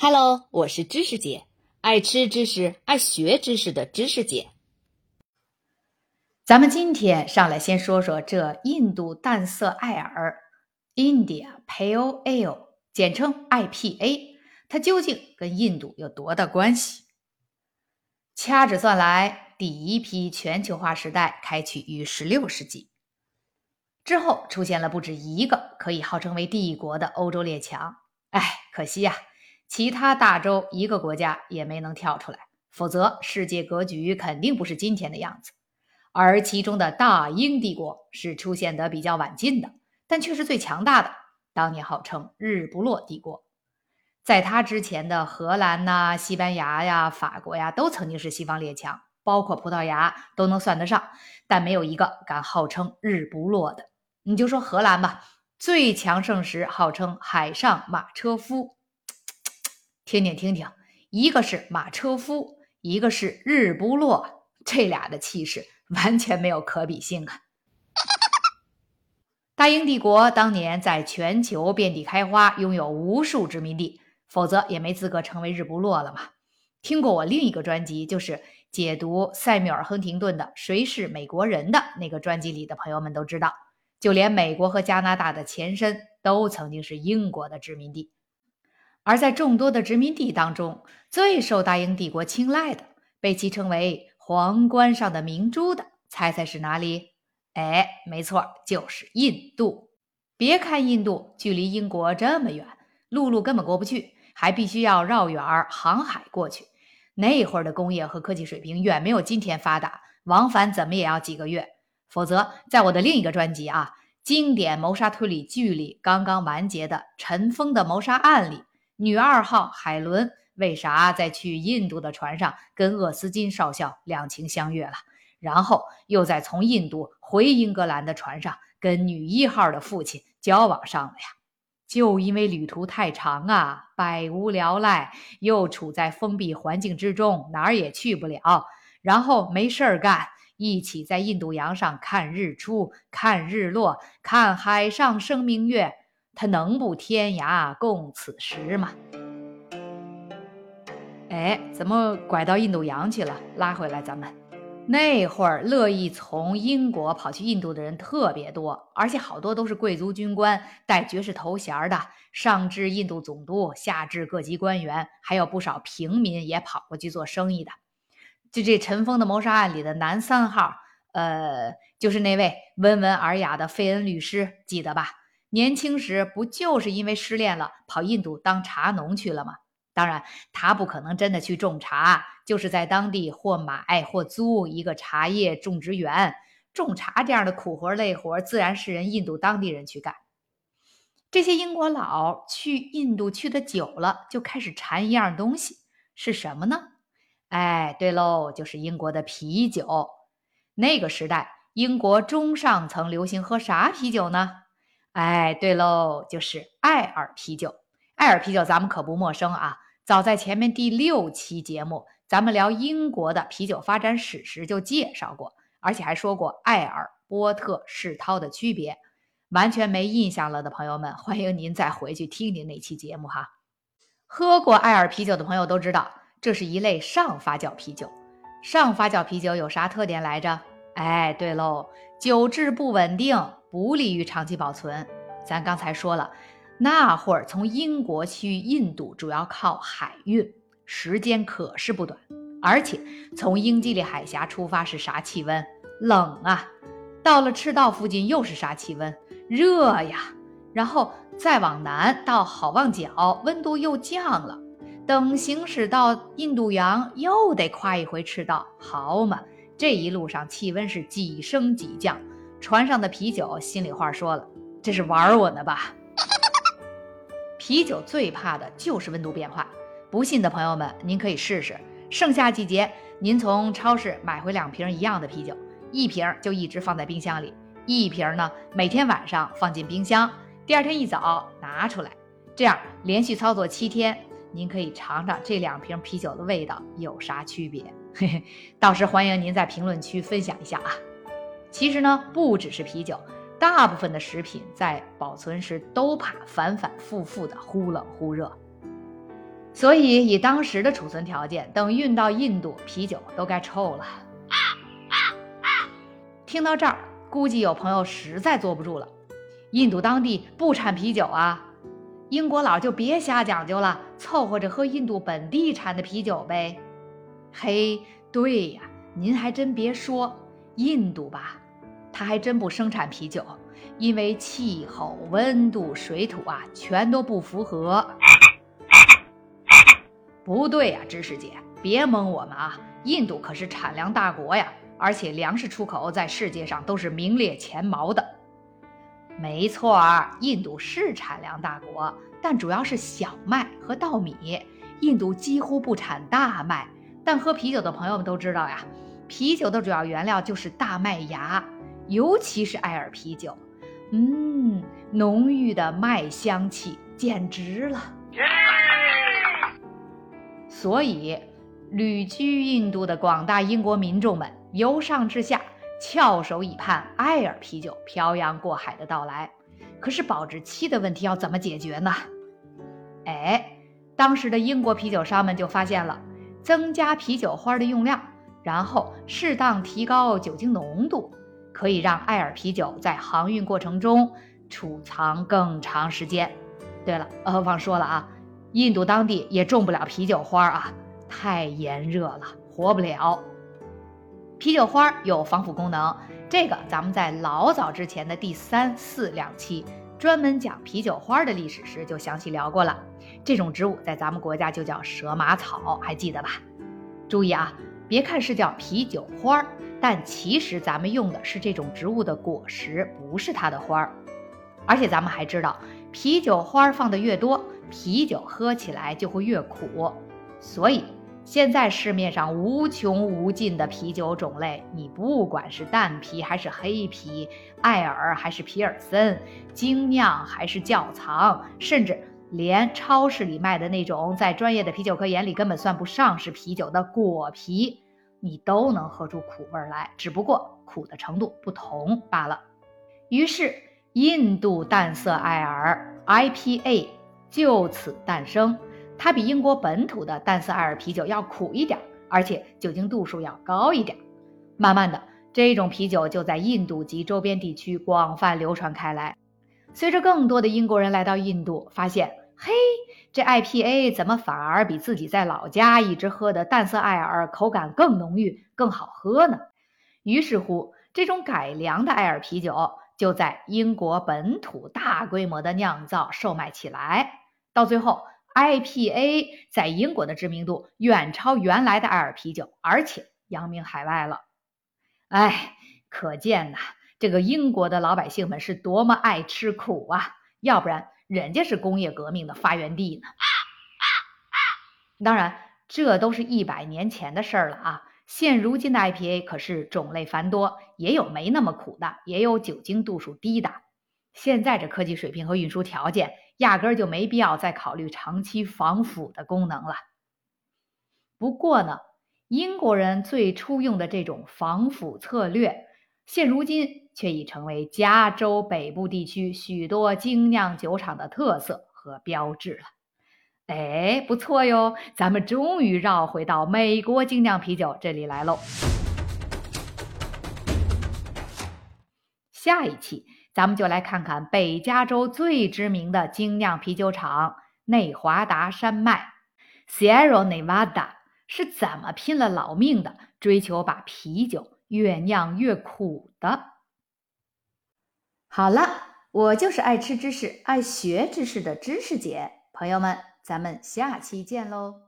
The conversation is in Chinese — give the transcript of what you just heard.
Hello，我是知识姐，爱吃知识、爱学知识的知识姐。咱们今天上来先说说这印度淡色艾尔 （India Pale Ale），简称 IPA，它究竟跟印度有多大关系？掐指算来，第一批全球化时代开启于16世纪。之后出现了不止一个可以号称为帝国的欧洲列强，哎，可惜呀，其他大洲一个国家也没能跳出来，否则世界格局肯定不是今天的样子。而其中的大英帝国是出现得比较晚近的，但却是最强大的，当年号称日不落帝国。在他之前的荷兰呐、西班牙呀、法国呀，都曾经是西方列强，包括葡萄牙都能算得上，但没有一个敢号称日不落的。你就说荷兰吧，最强盛时号称海上马车夫，听听听听，一个是马车夫，一个是日不落，这俩的气势完全没有可比性啊！大英帝国当年在全球遍地开花，拥有无数殖民地，否则也没资格成为日不落了嘛。听过我另一个专辑，就是解读塞缪尔·亨廷顿的《谁是美国人》的那个专辑里的朋友们都知道。就连美国和加拿大的前身都曾经是英国的殖民地，而在众多的殖民地当中，最受大英帝国青睐的，被其称为“皇冠上的明珠”的，猜猜是哪里？哎，没错，就是印度。别看印度距离英国这么远，陆路根本过不去，还必须要绕远儿航海过去。那会儿的工业和科技水平远没有今天发达，往返怎么也要几个月。否则，在我的另一个专辑啊，经典谋杀推理剧里刚刚完结的《尘封的谋杀案》里，女二号海伦为啥在去印度的船上跟厄斯金少校两情相悦了，然后又在从印度回英格兰的船上跟女一号的父亲交往上了呀？就因为旅途太长啊，百无聊赖，又处在封闭环境之中，哪儿也去不了，然后没事儿干。一起在印度洋上看日出、看日落、看海上生明月，他能不天涯共此时吗？哎，怎么拐到印度洋去了？拉回来，咱们那会儿乐意从英国跑去印度的人特别多，而且好多都是贵族军官，带爵士头衔的，上至印度总督，下至各级官员，还有不少平民也跑过去做生意的。就这尘封的谋杀案里的男三号，呃，就是那位温文尔雅的费恩律师，记得吧？年轻时不就是因为失恋了，跑印度当茶农去了吗？当然，他不可能真的去种茶，就是在当地或买或租一个茶叶种植园。种茶这样的苦活累活，自然是人印度当地人去干。这些英国佬去印度去的久了，就开始馋一样东西，是什么呢？哎，对喽，就是英国的啤酒。那个时代，英国中上层流行喝啥啤酒呢？哎，对喽，就是艾尔啤酒。艾尔啤酒咱们可不陌生啊，早在前面第六期节目，咱们聊英国的啤酒发展史时就介绍过，而且还说过艾尔、波特、世涛的区别。完全没印象了的朋友们，欢迎您再回去听听那期节目哈。喝过艾尔啤酒的朋友都知道。这是一类上发酵啤酒，上发酵啤酒有啥特点来着？哎，对喽，酒质不稳定，不利于长期保存。咱刚才说了，那会儿从英国去印度主要靠海运，时间可是不短。而且从英吉利海峡出发是啥气温？冷啊！到了赤道附近又是啥气温？热呀！然后再往南到好望角，温度又降了。等行驶到印度洋，又得跨一回赤道，好嘛！这一路上气温是几升几降，船上的啤酒，心里话说了，这是玩我呢吧？啤酒最怕的就是温度变化，不信的朋友们，您可以试试。盛夏季节，您从超市买回两瓶一样的啤酒，一瓶就一直放在冰箱里，一瓶呢每天晚上放进冰箱，第二天一早拿出来，这样连续操作七天。您可以尝尝这两瓶啤酒的味道有啥区别？嘿嘿，到时欢迎您在评论区分享一下啊。其实呢，不只是啤酒，大部分的食品在保存时都怕反反复复的忽冷忽热。所以以当时的储存条件，等运到印度，啤酒都该臭了。听到这儿，估计有朋友实在坐不住了。印度当地不产啤酒啊，英国佬就别瞎讲究了，凑合着喝印度本地产的啤酒呗。嘿，对呀，您还真别说，印度吧，它还真不生产啤酒，因为气候、温度、水土啊，全都不符合。不对呀，知识姐，别蒙我们啊！印度可是产粮大国呀，而且粮食出口在世界上都是名列前茅的。没错儿，印度是产粮大国，但主要是小麦和稻米。印度几乎不产大麦，但喝啤酒的朋友们都知道呀，啤酒的主要原料就是大麦芽，尤其是艾尔啤酒。嗯，浓郁的麦香气，简直了。所以，旅居印度的广大英国民众们由上至下。翘首以盼艾尔啤酒漂洋过海的到来，可是保质期的问题要怎么解决呢？哎，当时的英国啤酒商们就发现了，增加啤酒花的用量，然后适当提高酒精浓度，可以让艾尔啤酒在航运过程中储藏更长时间。对了，呃，忘说了啊，印度当地也种不了啤酒花啊，太炎热了，活不了。啤酒花有防腐功能，这个咱们在老早之前的第三四两期专门讲啤酒花的历史时就详细聊过了。这种植物在咱们国家就叫蛇麻草，还记得吧？注意啊，别看是叫啤酒花儿，但其实咱们用的是这种植物的果实，不是它的花儿。而且咱们还知道，啤酒花放的越多，啤酒喝起来就会越苦，所以。现在市面上无穷无尽的啤酒种类，你不管是淡啤还是黑啤，艾尔还是皮尔森，精酿还是窖藏，甚至连超市里卖的那种在专业的啤酒科眼里根本算不上是啤酒的果啤，你都能喝出苦味来，只不过苦的程度不同罢了。于是，印度淡色艾尔 （IPA） 就此诞生。它比英国本土的淡色艾尔啤酒要苦一点，而且酒精度数要高一点。慢慢的，这种啤酒就在印度及周边地区广泛流传开来。随着更多的英国人来到印度，发现，嘿，这 IPA 怎么反而比自己在老家一直喝的淡色艾尔口感更浓郁、更好喝呢？于是乎，这种改良的艾尔啤酒就在英国本土大规模的酿造、售卖起来。到最后，IPA 在英国的知名度远超原来的艾尔啤酒，而且扬名海外了。哎，可见呐，这个英国的老百姓们是多么爱吃苦啊！要不然人家是工业革命的发源地呢。当然，这都是一百年前的事儿了啊。现如今的 IPA 可是种类繁多，也有没那么苦的，也有酒精度数低的。现在这科技水平和运输条件。压根儿就没必要再考虑长期防腐的功能了。不过呢，英国人最初用的这种防腐策略，现如今却已成为加州北部地区许多精酿酒厂的特色和标志了。哎，不错哟，咱们终于绕回到美国精酿啤酒这里来喽。下一期。咱们就来看看北加州最知名的精酿啤酒厂内华达山脉 （Sierra Nevada） 是怎么拼了老命的追求把啤酒越酿越苦的。好了，我就是爱吃知识、爱学知识的知识姐，朋友们，咱们下期见喽！